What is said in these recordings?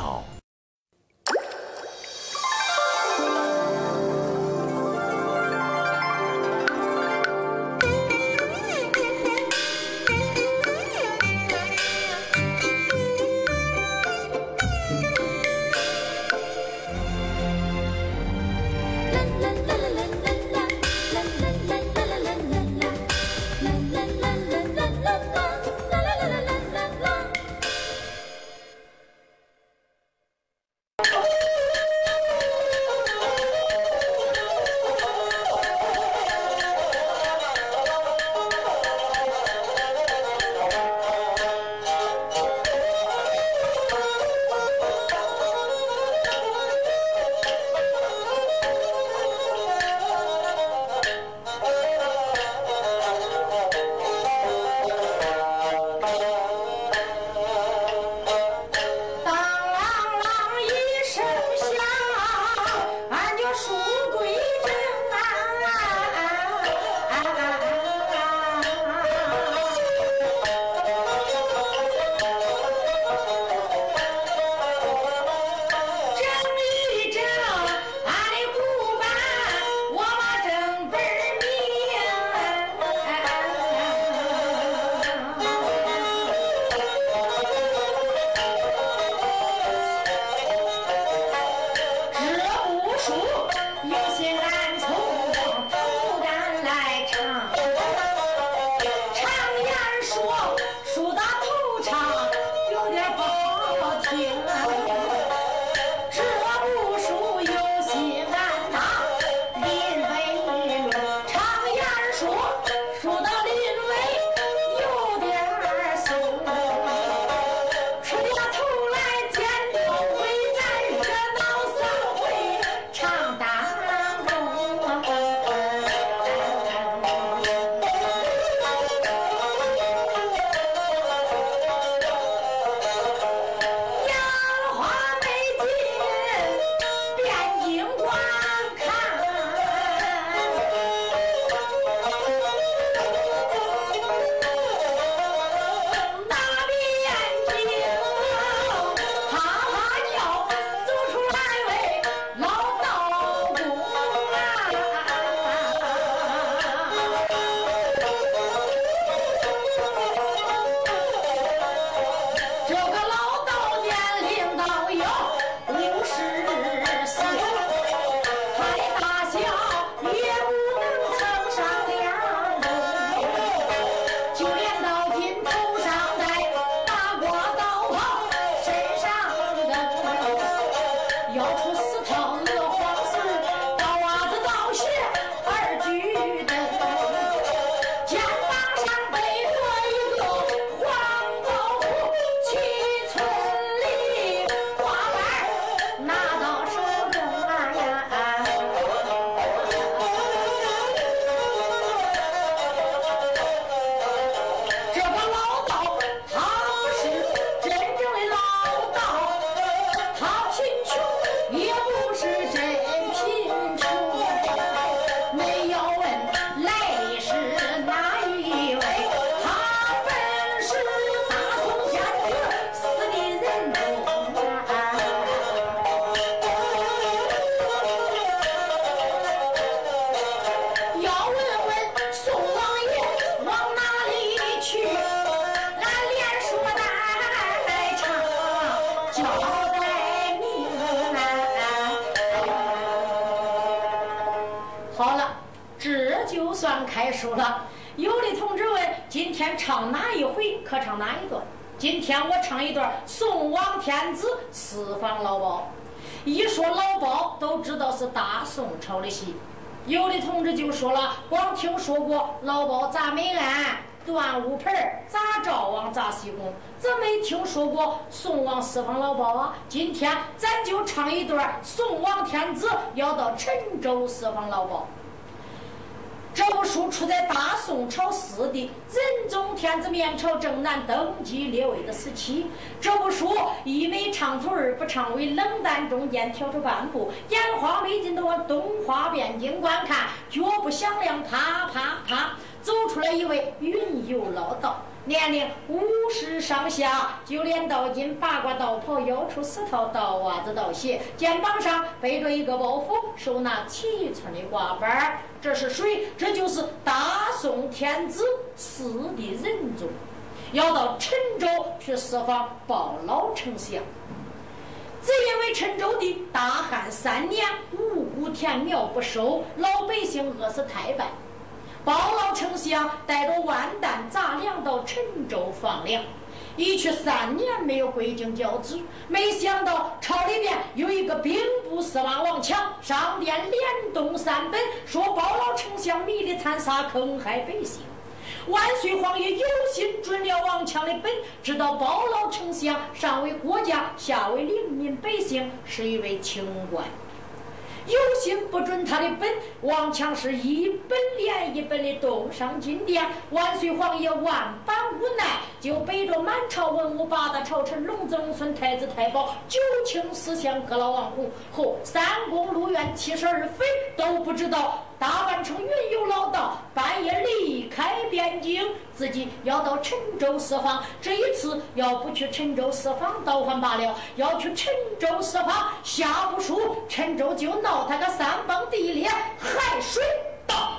道。说了，有的同志问今天唱哪一回可唱哪一段。今天我唱一段宋王天子四方老包。一说老包，都知道是大宋朝的戏。有的同志就说了，光听说过老包砸美案、端午盆砸赵王、砸西宫，怎没听说过宋王四方老包啊？今天咱就唱一段宋王天子要到陈州四方老包。这部书出在大宋朝四帝仁宗天子面朝正南登基列位的时期。这部书一没长头，二不长尾，冷淡中间挑出半步，眼花没劲的往东花边境观看，脚步响亮，啪啪啪，走出来一位云游老道。年龄五十上下，就连道金、八卦道袍、腰出四套、道袜子、道鞋，肩膀上背着一个包袱，手拿七寸的挂板。这是谁？这就是大宋天子四的仁宗，要到陈州去四方报老丞相。只因为陈州的大旱三年，五谷田苗不收，老百姓饿死太半。包老丞相带着万担杂粮到陈州放粮，一去三年没有归京交旨，没想到朝里边有一个兵部司马王强上殿连动三本，说包老丞相迷离残杀，坑害百姓。万岁皇爷有心准了王强的本，知道包老丞相上为国家，下为黎民百姓，是一位清官。有心不准他的本，王强是一本连一本的动上金殿。万岁皇爷万般无奈，就背着满朝文武、八大朝臣、龙子龙孙、太子太保、九卿四相、各老王侯和三宫六院七十二妃，都不知道。大半城云游老道，半夜离开汴京，自己要到陈州四方。这一次要不去陈州四方，倒还罢了；要去陈州四方，下不输，陈州就闹他个三崩地裂，海水倒。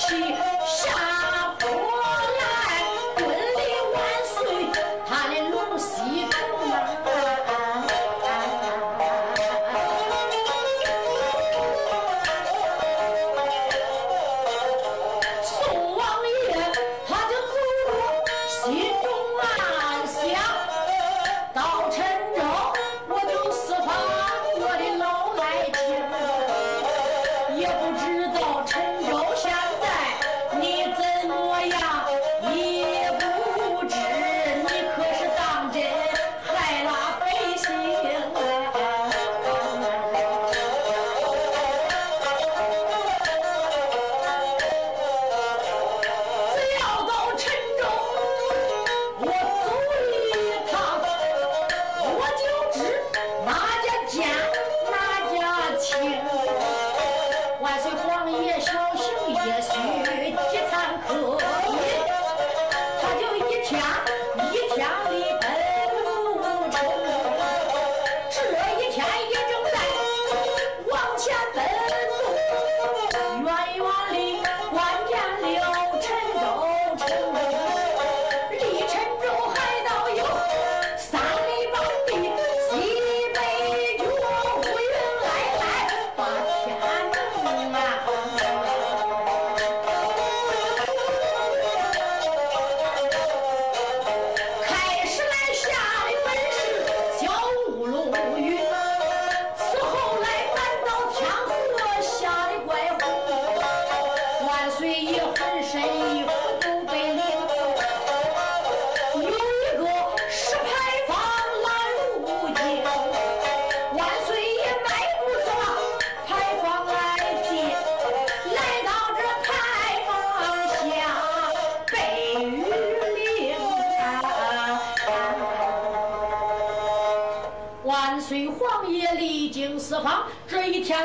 起下坡。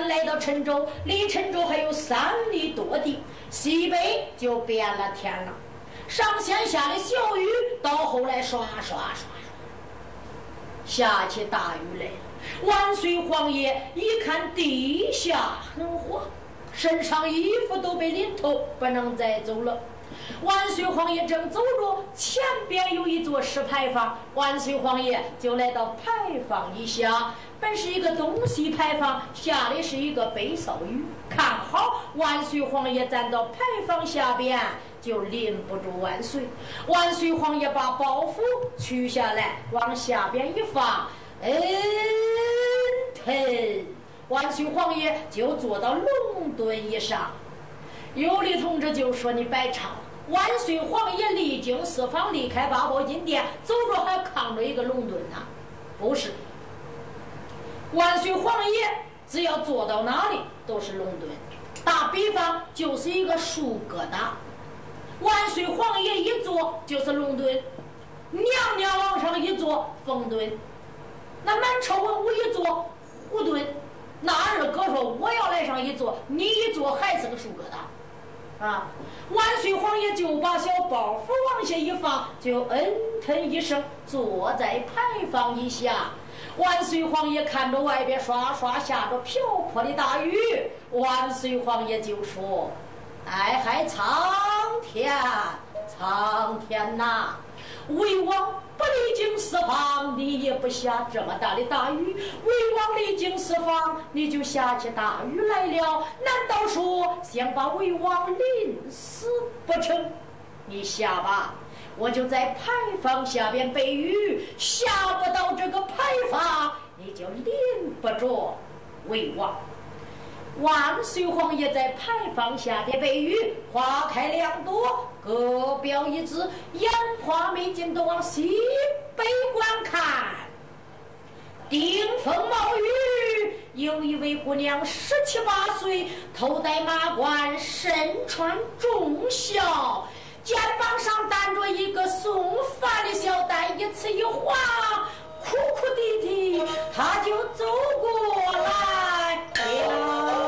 来到郴州离郴州还有三里多地，西北就变了天了。上先下的小雨，到后来刷刷刷，下起大雨来了。万岁皇爷一看地下很滑，身上衣服都被淋透，不能再走了。万岁皇爷正走着，前边有一座石牌坊，万岁皇爷就来到牌坊一下。本是一个东西牌坊，下的是一个北少雨。看好，万岁皇爷站到牌坊下边，就临不住万岁。万岁皇爷把包袱取下来，往下边一放，嗯，腾，万岁皇爷就坐到龙墩椅上。有的同志就说你白唱。万岁皇爷历经四方，离开八宝金殿，走着还扛着一个龙墩呢，不是。万岁皇爷只要坐到哪里都是龙墩，打比方就是一个树疙瘩。万岁皇爷一坐就是龙墩，娘娘往上一坐凤墩，那满朝文武一坐虎墩，那二哥说我要来上一坐，你一坐还是个树疙瘩，啊！万岁皇爷就把小包袱往下一放，就嗯腾一声坐在牌坊一下。万岁皇爷看着外边刷刷下着瓢泼的大雨，万岁皇爷就说：“哎嗨，苍天，苍天呐！魏王不离京四方，你也不下这么大的大雨；魏王离京四方，你就下起大雨来了。难道说想把魏王淋死不成？你下吧。”我就在牌坊下边背雨，下不到这个牌坊，你就临不着为王。万岁皇爷在牌坊下边背雨，花开两朵，各表一枝，眼花眉尽都往西北观看。顶风冒雨，有一位姑娘十七八岁，头戴马冠，身穿重孝。肩膀上担着一个送饭的小担，一次一滑，哭哭啼啼，他就走过来了。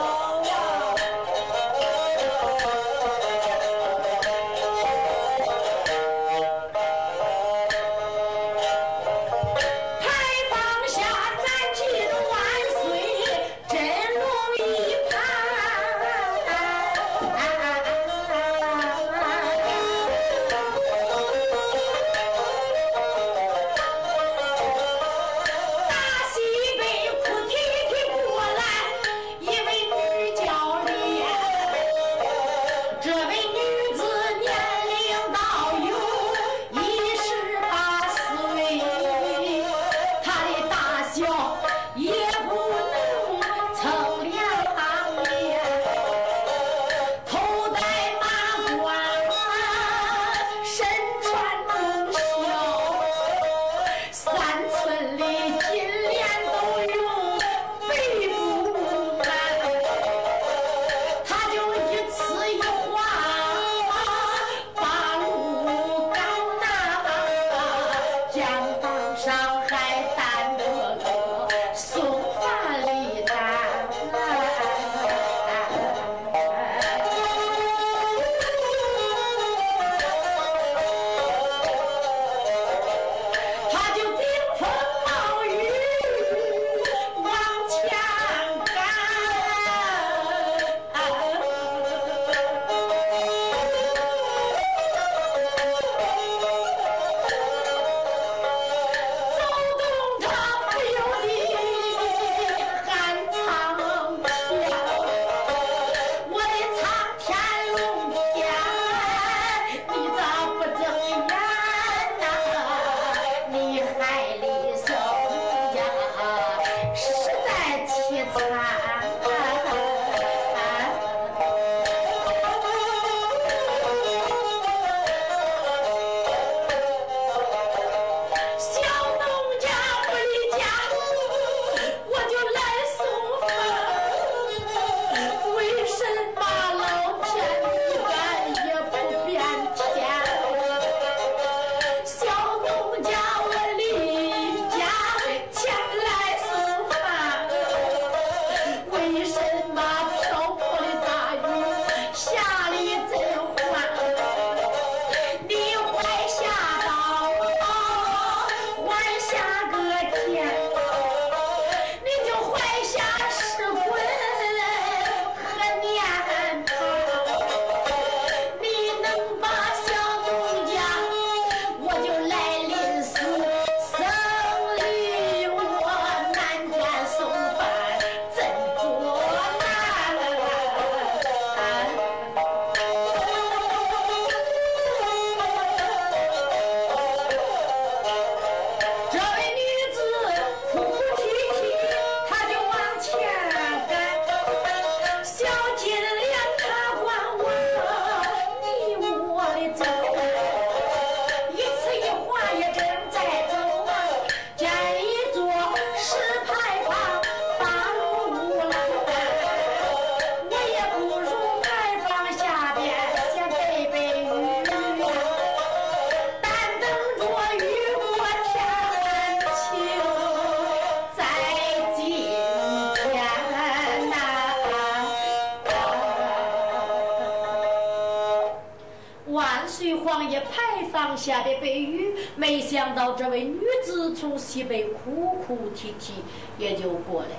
子从西北哭哭啼啼也就过来，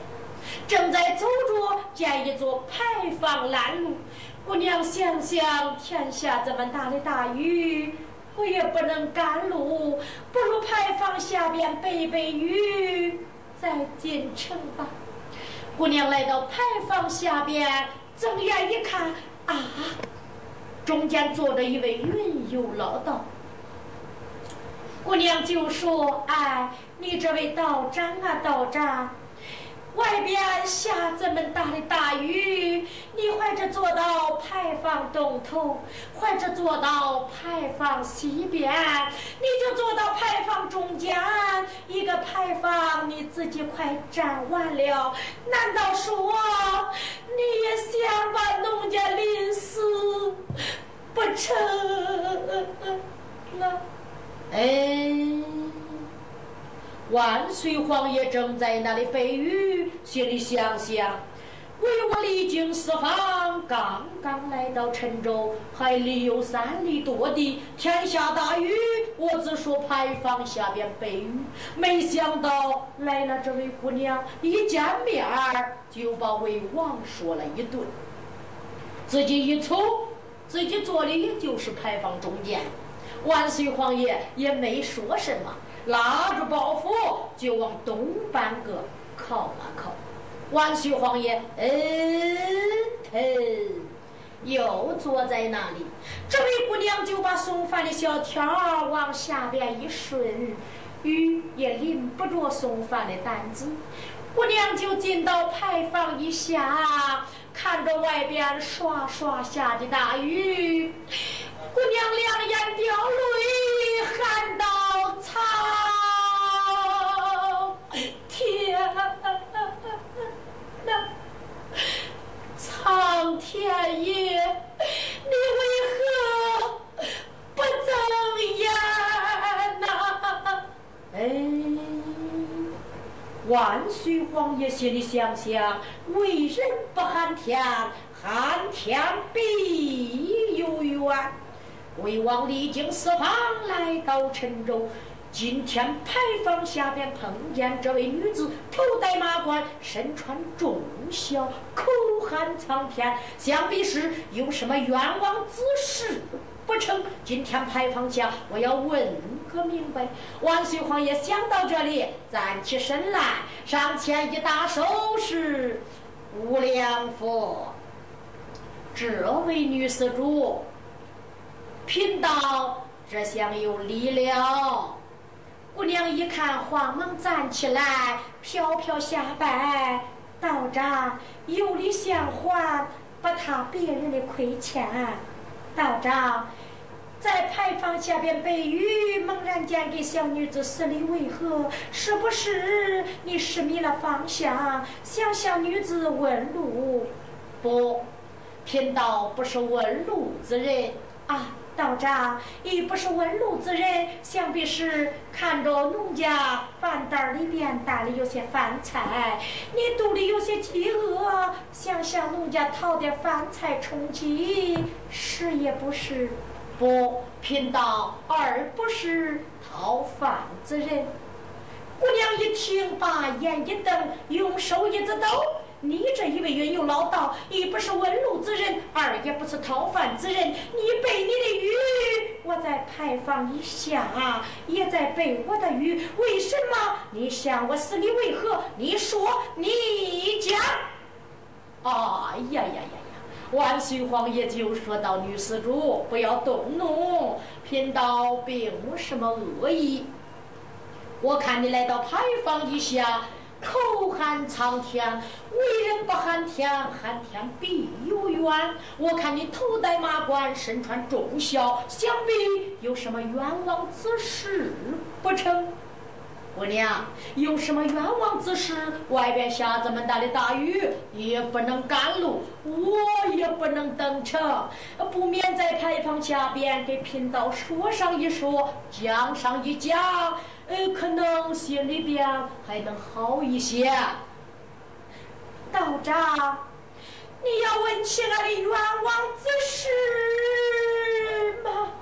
正在走着，见一座牌坊拦路。姑娘想想，天下这么大的大雨，我也不能赶路，不如牌坊下边背背雨，再进城吧。姑娘来到牌坊下边，睁眼一看，啊，中间坐着一位云游老道。姑娘就说：“哎，你这位道长啊，道长。”外边下这么大的大雨，你怀着坐到牌坊东头，怀着坐到牌坊西边，你就坐到牌坊中间一个牌坊，你自己快站完了。难道说你也想把农家淋死不成？了，哎。万岁皇爷正在那里背雨，心里想想：为我离京四方，刚刚来到郴州，还离有三里多地。天下大雨，我只说牌坊下边背雨，没想到来了这位姑娘，一见面就把魏王说了一顿。自己一瞅，自己坐的也就是牌坊中间。万岁皇爷也没说什么。拉着包袱就往东半个靠了靠，万岁皇爷，嗯，疼，又坐在那里。这位姑娘就把送饭的小条往下边一顺，雨也淋不着送饭的担子。姑娘就进到牌坊一下，看着外边刷刷下的大雨，姑娘两眼掉泪，喊道。苍天爷，你为何不睁眼呐？哎，万岁皇爷心里想想：为人不喊天，喊天必有冤。魏王历经四方来到郴州。今天牌坊下边碰见这位女子，头戴马冠，身穿重孝，口喊苍天，想必是有什么冤枉之事不成？今天牌坊下，我要问可明白。万岁皇爷想到这里，站起身来，上前一打手势：“吴良佛，这位女施主，贫道这厢有礼了。”姑娘一看，慌忙站起来，飘飘下拜道长，有礼相还，不踏别人的亏欠。道长，在牌坊下边背雨，猛然间给小女子施礼，为何？是不是你失迷了方向，向小女子问路？不，贫道不是问路之人啊。道长，亦不是问路之人，想必是看着农家饭袋里边带了有些饭菜，你肚里有些饥饿，想向农家讨点饭菜充饥，是也不是？不，贫道而不是讨饭之人。姑娘一听，把眼一瞪，用手一直抖。你这一位云游老道，一不是问路之人，二也不是讨饭之人。你背你的雨，我在牌坊一下也在背我的雨。为什么？你向我死，你为何？你说，你讲。哎呀呀呀！万岁皇爷就说到：“女施主，不要动怒，贫道并无什么恶意。我看你来到牌坊一下。”口喊苍天，为人不喊天，喊天必有冤。我看你头戴马冠，身穿重孝，想必有什么冤枉之事不成？姑娘，有什么冤枉之事？外边下这么大的大雨，也不能赶路，我也不能登城，不免在牌坊下边给贫道说上一说，讲上一讲。呃，可能心里边还能好一些。道长，你要问起来的冤枉之事吗？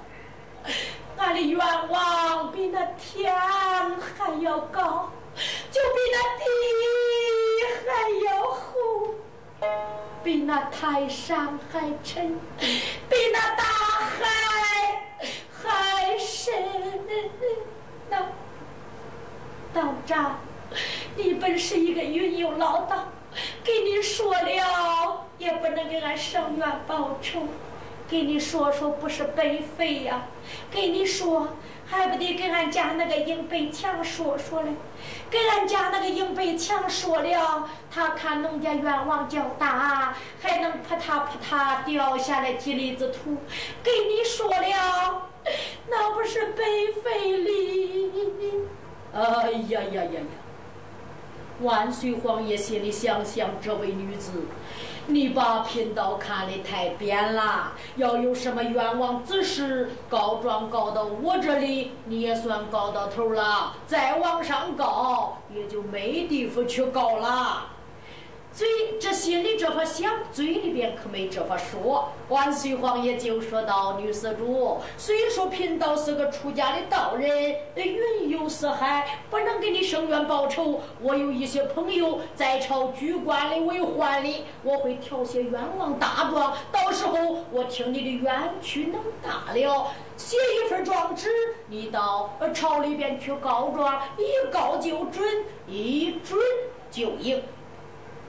俺的愿望比那天还要高，就比那地还要厚，比那泰山还沉，比那大海还深。那道长，你本是一个云游老道，给你说了也不能给俺生冤报仇。给你说说不是白费呀，给你说还不得给俺家那个硬背强说说嘞，给俺家那个硬背强说了，他看农家愿望较大，还能扑嗒扑嗒掉下来几粒子土，给你说了，那不是白费哩？哎呀呀呀呀！万岁皇爷心里想想，这位女子。你把贫道看得太扁了，要有什么冤枉之事，告状告到我这里，你也算告到头了。再往上告，也就没地方去告了。嘴这心里这么想，嘴里边可没这么说。万岁皇爷就说道：“女施主，虽说贫道是个出家的道人，云游四海，不能给你伸冤报仇。我有一些朋友在朝居官的为患的，我会调些冤枉大状。到时候我听你的冤屈能大了，写一份状纸，你到朝里边去告状，一告就准，一准就赢。”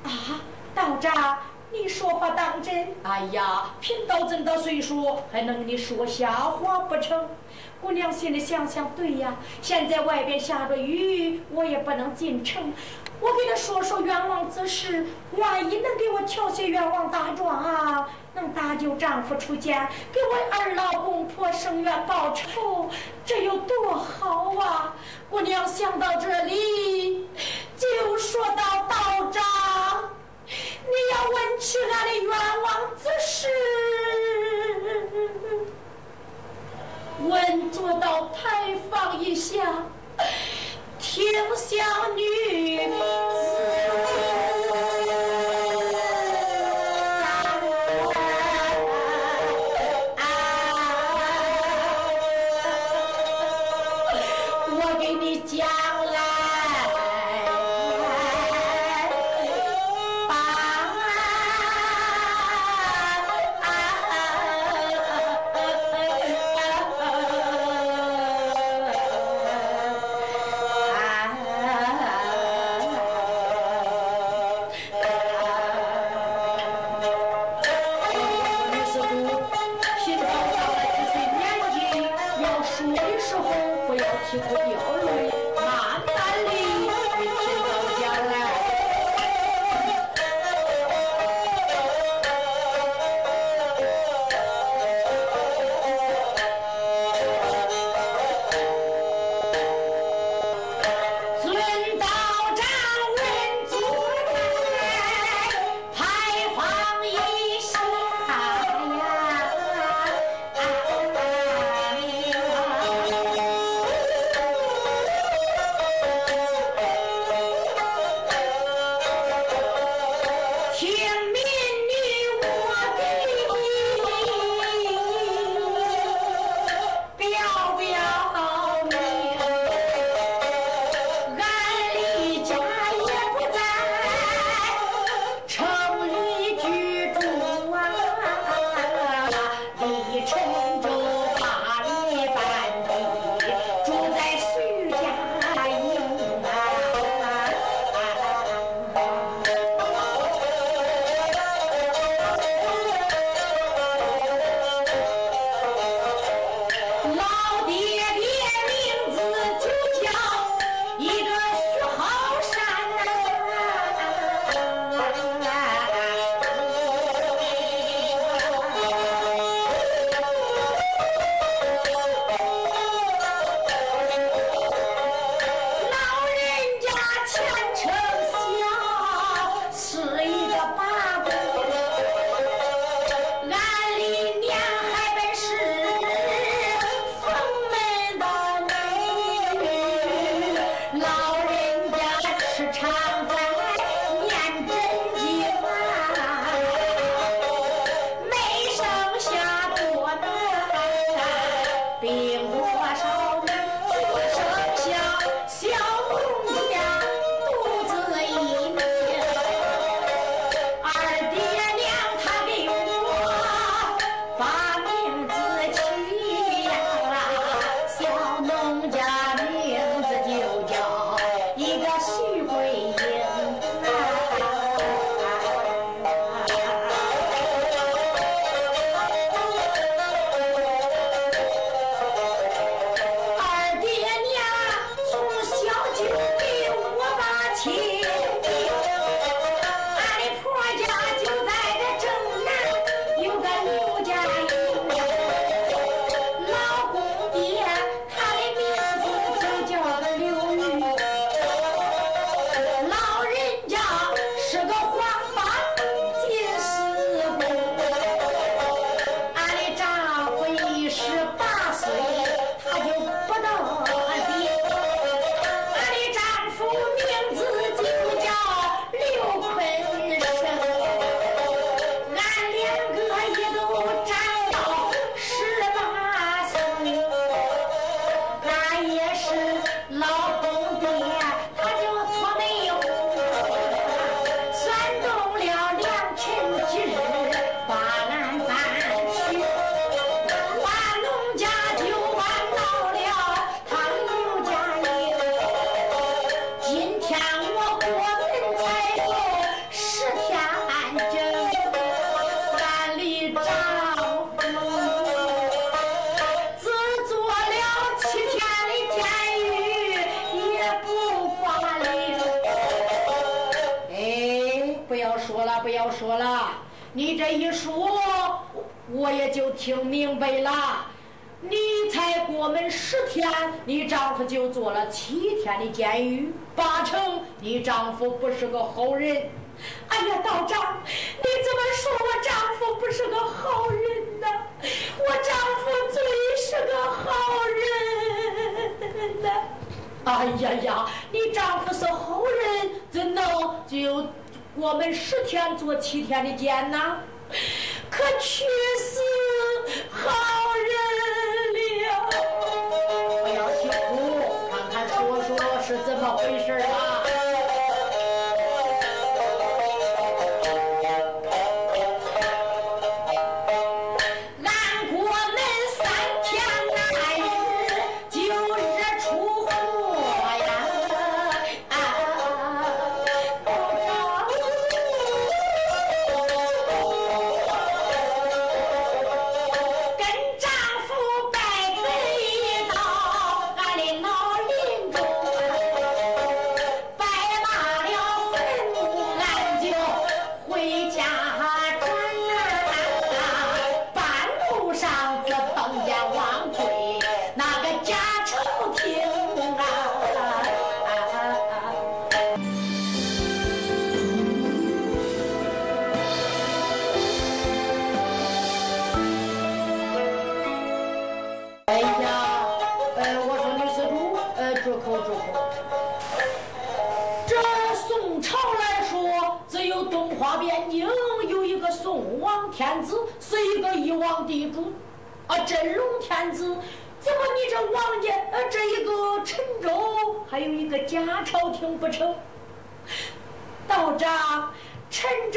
啊，道长，你说话当真？哎呀，贫道这么大岁数，还能跟你说瞎话不成？姑娘心里想想，对呀，现在外边下着雨，我也不能进城。我给他说说愿望之事，万一能给我挑些愿望大状啊，能搭救丈夫出家，给我二老公婆生冤报仇，这有多好啊！姑娘想到这里，就说到道长。你要问起俺的愿望之事，问坐到牌坊一下，听小女子。听明白了，你才过门十天，你丈夫就坐了七天的监狱，八成你丈夫不是个好人。哎呀，道长，你怎么说我丈夫不是个好人呢？我丈夫最是个好人呢。哎呀呀，你丈夫是好人，怎能就过门十天坐七天的监呢？可去死！好人了，不要去哭，看看说说是怎么回事？朝廷不成？道长，陈州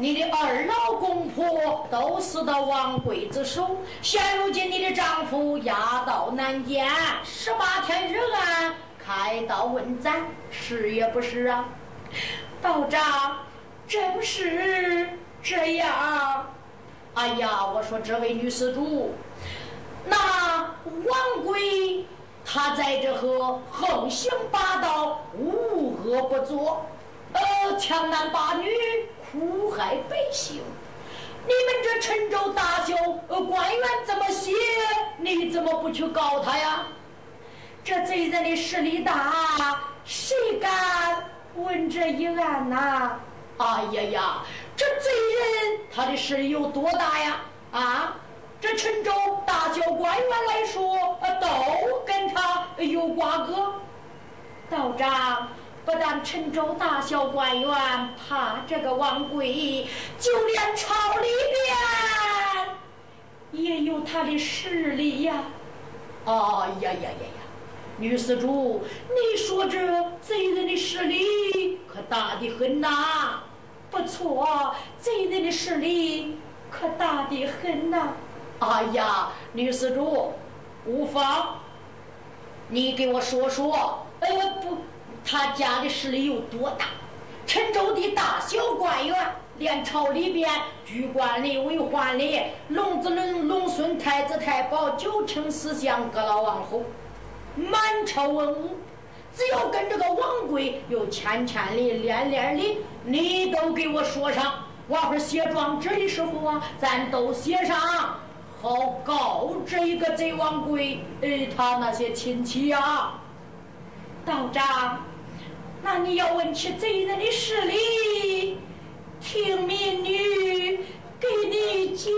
你的二老公婆都死到王贵子手，现如今你的丈夫押到南监，十八天日案，开刀问斩，是也不是啊？”道长，正是这样。哎呀，我说这位女施主，那王贵他在这和横行霸道，无恶不作，呃，强男霸女，苦害百姓。你们这陈州大小呃官员这么些，你怎么不去告他呀？这贼人的势力大，谁敢问这一案呐？哎呀呀！这贼人他的势力有多大呀？啊，这陈州大小官员来说，都跟他有瓜葛。道长，不但陈州大小官员怕这个王贵，就连朝里边也有他的势力呀！哎呀呀呀呀！女施主，你说这贼人的势力可大的很呐！不错，贼人的势力可大的很呐！哎呀，女施主，无妨，你给我说说，哎呀不，他家的势力有多大？陈州的大小官员，连朝里边居官吏、为宦吏、龙子龙、龙孙、太子太保、九卿四相、各老王侯，满朝文武。只要跟这个王贵有牵牵的、连连的，你都给我说上。我会写状纸的时候啊，咱都写上，好告这一个贼王贵，哎，他那些亲戚呀。道长，那你要问起贼人的势力，听民女给你讲。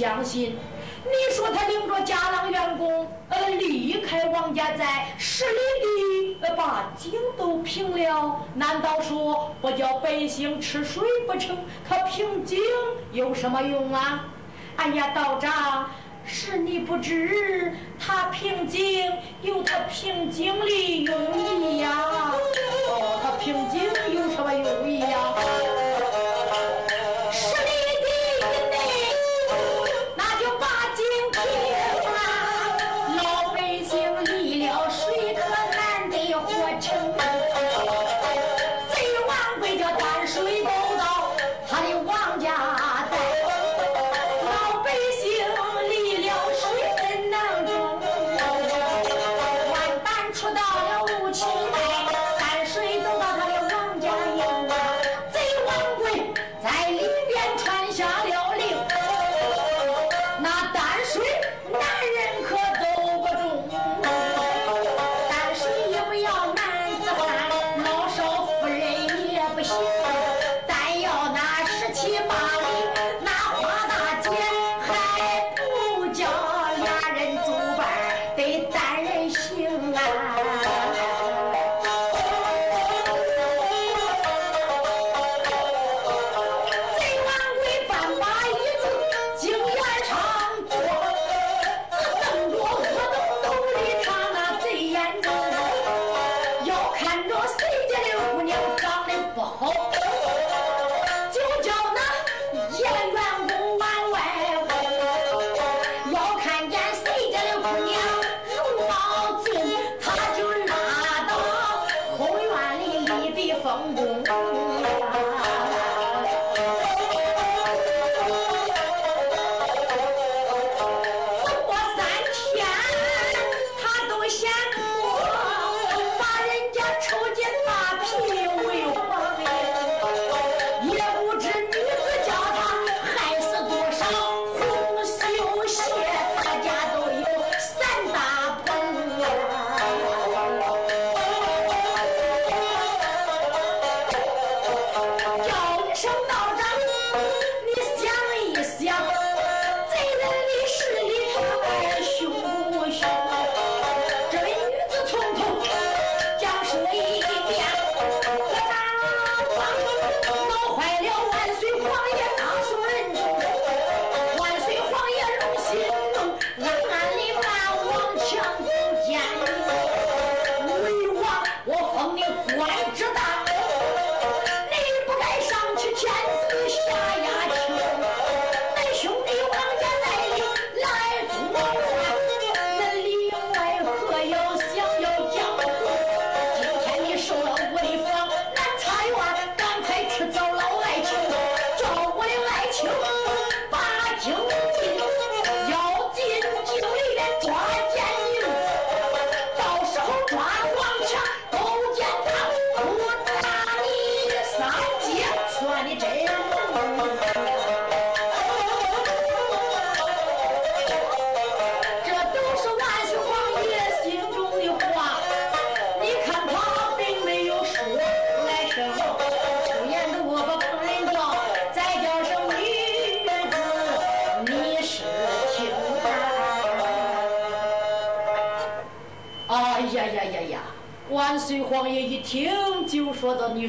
相信。你说他领着家郎员工，呃，离开王家寨十里地，呃，把井都平了，难道说不叫百姓吃水不成？他平井有什么用啊？哎呀，道长，是你不知，他平井有他平井的用意呀。哦，他平井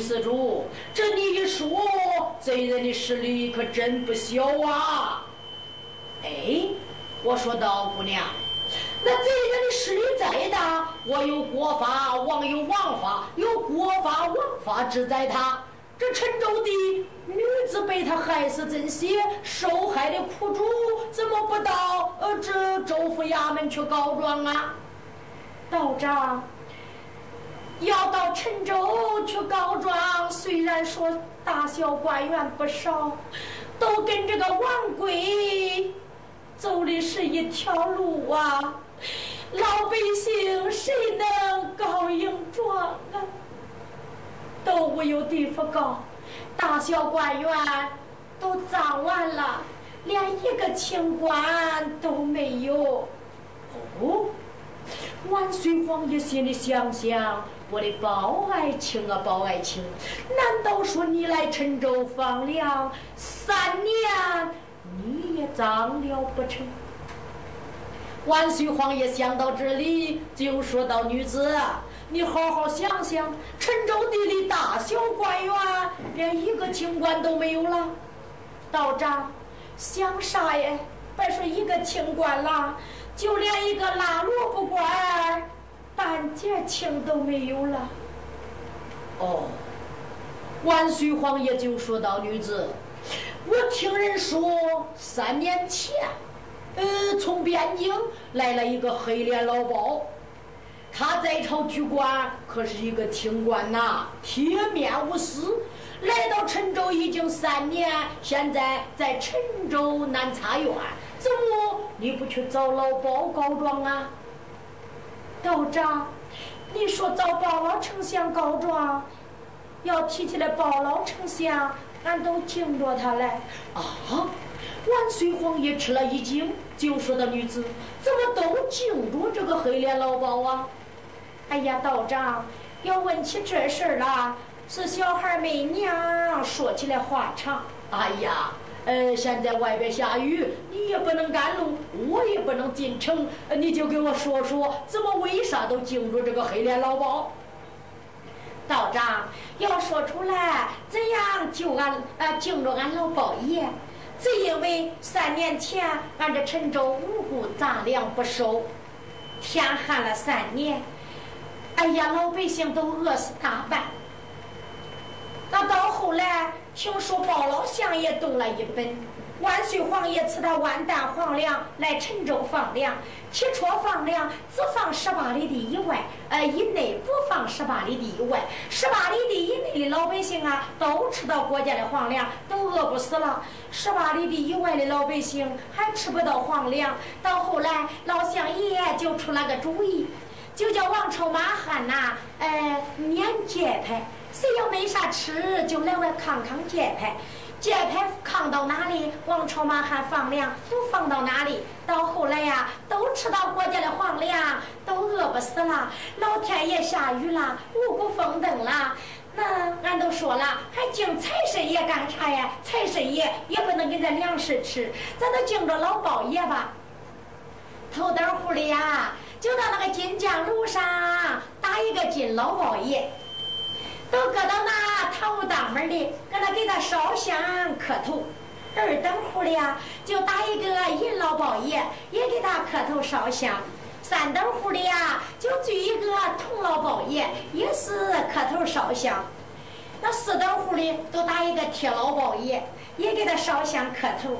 施主，这你一说，贼人的势力可真不小啊！”哎，我说道：“姑娘，那贼人的势力再大，我有国法，王有王法，有国法王法治在他。这陈州的女子被他害死，这些受害的苦主怎么不到呃这州府衙门去告状啊？”道长。要到陈州去告状，虽然说大小官员不少，都跟这个王贵走的是一条路啊。老百姓谁能告硬状啊？都没有地方告，大小官员都葬完了，连一个清官都没有。哦，万岁皇爷心里想想。我的包爱卿啊，包爱卿，难道说你来陈州放粮三年，你也脏了不成？万岁皇爷想到这里，就说道：“女子，你好好想想，陈州地里大小官员，连一个清官都没有了。道长，想啥呀？别说一个清官了，就连一个拉萝卜官，半截清都没有了。”哦，万岁皇爷就说道：“女子，我听人说，三年前。”呃，从边境来了一个黑脸老包，他在朝居官，可是一个清官呐，铁面无私。来到陈州已经三年，现在在陈州南茶院，怎么你不去找老包告状啊？道长，你说找包老丞相告状，要提起来包老丞相，俺都敬着他嘞。啊？万岁皇爷吃了一惊，就说道：“女子怎么都敬着这个黑脸老包啊？”哎呀，道长，要问起这事儿了，是小孩没娘，说起来话长。哎呀，呃，现在外边下雨，你也不能赶路，我也不能进城，你就给我说说，怎么为啥都敬着这个黑脸老包？道长要说出来，怎样救俺呃敬着俺老包爷？只因为三年前俺这陈州无故杂粮不收，天旱了三年，哎呀，老百姓都饿死大半。那到后来听说包老相也动了一本。万岁皇爷赐他万担黄粮来陈州放粮，起初放粮只放十八里地以外，呃，以内不放十八里地以外。十八里地以内的老百姓啊，都吃到国家的黄粮，都饿不死了。十八里地以外的老百姓还吃不到黄粮。到后来，老相爷就出了个主意，就叫王朝马汉呐，呃，免节派，谁要没啥吃，就来我康康节派。节拍扛到哪里，王朝马汉放粮都放到哪里。到后来呀，都吃到国家的皇粮，都饿不死了。老天爷下雨了，五谷丰登了。那俺都说了，还敬财神爷干啥呀？财神爷也不能给咱粮食吃，咱都敬着老包爷吧。头等户里呀，就到那个金匠炉上打一个金老包爷。都搁到那堂屋大门里，搁那给他烧香磕头。二等户的呀，就打一个银老包爷，也给他磕头烧香。三等户的呀，就聚一个铜老包爷，也是磕头烧香。那四等户的都打一个铁老包爷，也给他烧香磕头。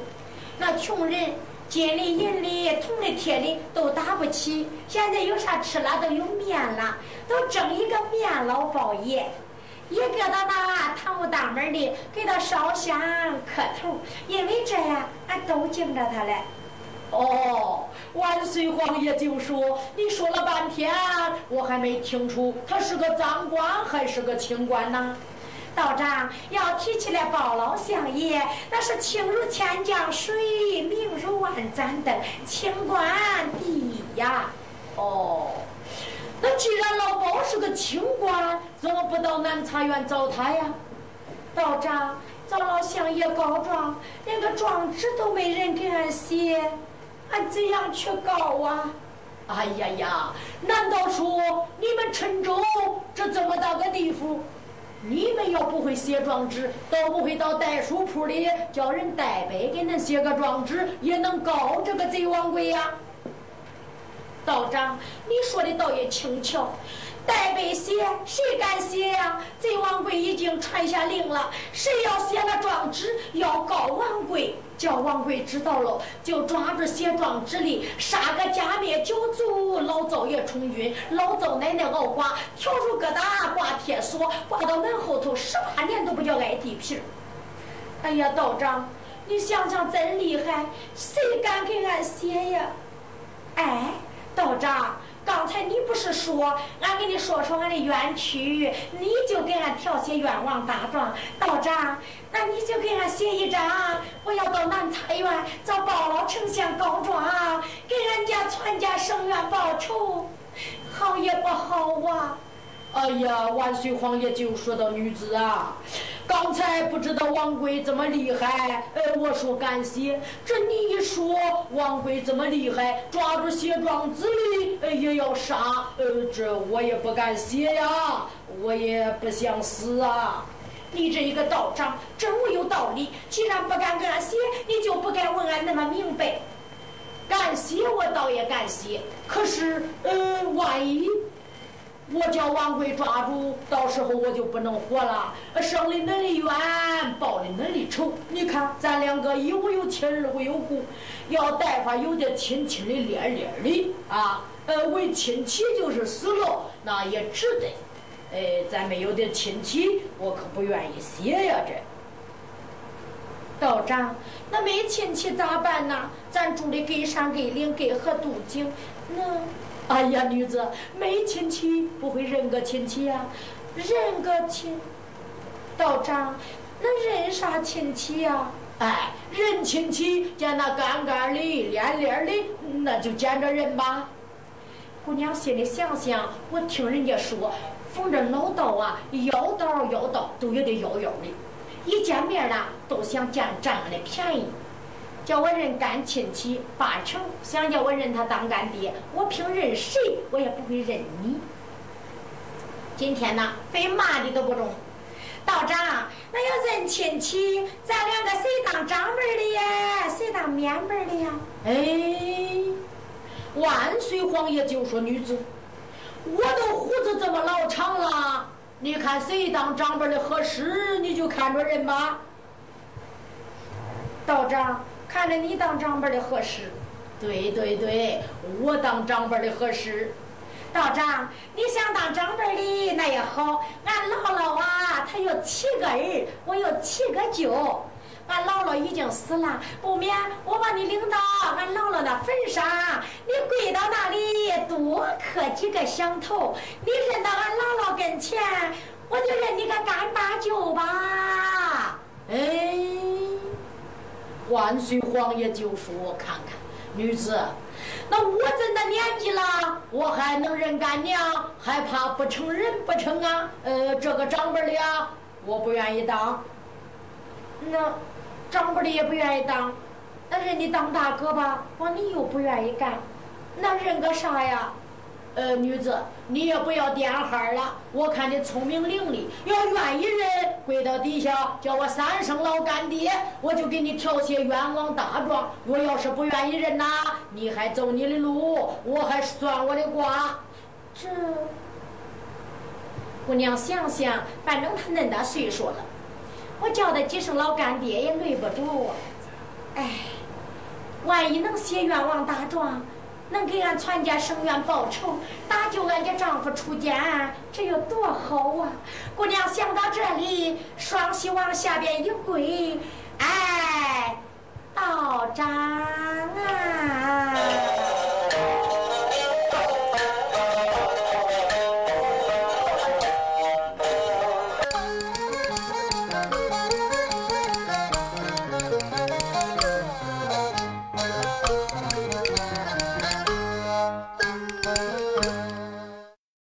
那穷人金的、银的、铜的、铁的都打不起，现在有啥吃了都有面了，都蒸一个面老包爷。也搁到那堂屋大门里给他烧香磕头，因为这样俺都敬着他嘞。哦，万岁皇爷就说，你说了半天，我还没听出他是个赃官还是个清官呢。道长要提起来，包老相爷那是清如千江水，明如万盏灯，清官第一呀。哦。那既然老包是个清官，怎么不到南茶园找他呀？道长找老相爷告状，连个状纸都没人给俺写，俺怎样去告啊？哎呀呀！难道说你们郴州这这么大个地方，你们要不会写状纸，都不会到代书铺里叫人代笔给恁写个状纸，也能告这个贼王贵呀？道长，你说的倒也轻巧。代笔写，谁敢写呀？贼王贵已经传下令了，谁要写了状纸，要告王贵，叫王贵知道了，就抓住写状纸的，杀个家灭九族，老灶爷充军，老灶奶奶熬瓜，笤帚疙瘩挂铁锁，挂到门后头，十八年都不叫挨地皮。哎呀，道长，你想想真厉害，谁敢给俺写呀？哎。道长，刚才你不是说俺给你说说俺的冤屈，你就给俺调些冤枉大状。道长，那你就给俺写一张，我要到南茶园找包老丞相告状，给俺家全家生冤报仇，好也不好啊？哎呀，万岁皇爷就说到女子啊，刚才不知道王贵这么厉害，呃，我说感谢。这你一说王贵这么厉害，抓住谢庄子里也要杀，呃，这我也不敢写呀，我也不想死啊。你这一个道长真有道理，既然不敢给俺写，你就不该问俺那么明白。敢写我倒也敢写，可是，呃，万一……我叫王贵抓住，到时候我就不能活了。生的恁的冤，报的恁的仇。你看，咱两个一无有亲，二无有故，要待会有点亲亲的、恋恋的啊。呃，为亲戚就是死了，那也值得。哎，咱没有点亲戚，我可不愿意写呀。这道长，那没亲戚咋办呢？咱住的给山给岭给河渡井，那……哎呀，女子没亲戚不会认个亲戚呀，认个亲。道长，那认啥亲戚呀？哎，认亲戚见那干干的、连连的，那就见着人吧。姑娘心里想想，我听人家说，逢着老道啊，要道要道都有点妖妖的，一见面呢，都想占占俺的便宜。叫我认干亲戚八成，想叫我认他当干爹，我凭认谁我也不会认你。今天呢，非骂的都不中。道长，那要认亲戚，咱两个谁当长辈的呀？谁当面辈的呀？哎，万岁皇爷就说女子，我都胡子这么老长了，你看谁当长辈的合适，你就看着认吧。道长。看着你当长辈的合适，对对对，我当长辈的合适。道长，你想当长辈的那也好。俺姥姥啊，她有七个儿，我有七个舅。俺姥姥已经死了，不免我把你领到俺姥姥那坟上，你跪到那里多磕几个响头。你认到俺姥姥跟前，我就认你个干爸舅吧。哎。万岁皇爷就说：“我看看，女子，那我这大年纪了，我还能认干娘？还怕不成人不成啊？呃，这个长辈的呀，我不愿意当。那长辈的也不愿意当，那认你当大哥吧，我你又不愿意干，那认个啥呀？”呃，女子，你也不要点哈了。我看你聪明伶俐，要愿意认，跪到底下叫我三声老干爹，我就给你调些冤枉大状。我要是不愿意认呐，你还走你的路，我还算我的卦。这姑娘想想，反正他恁大岁数了，我叫他几声老干爹也累不着啊。哎，万一能写冤枉大状。能给俺全家生源报仇，搭救俺家丈夫出家，这有多好啊！姑娘想到这里，双膝往下边一跪，哎，道长啊！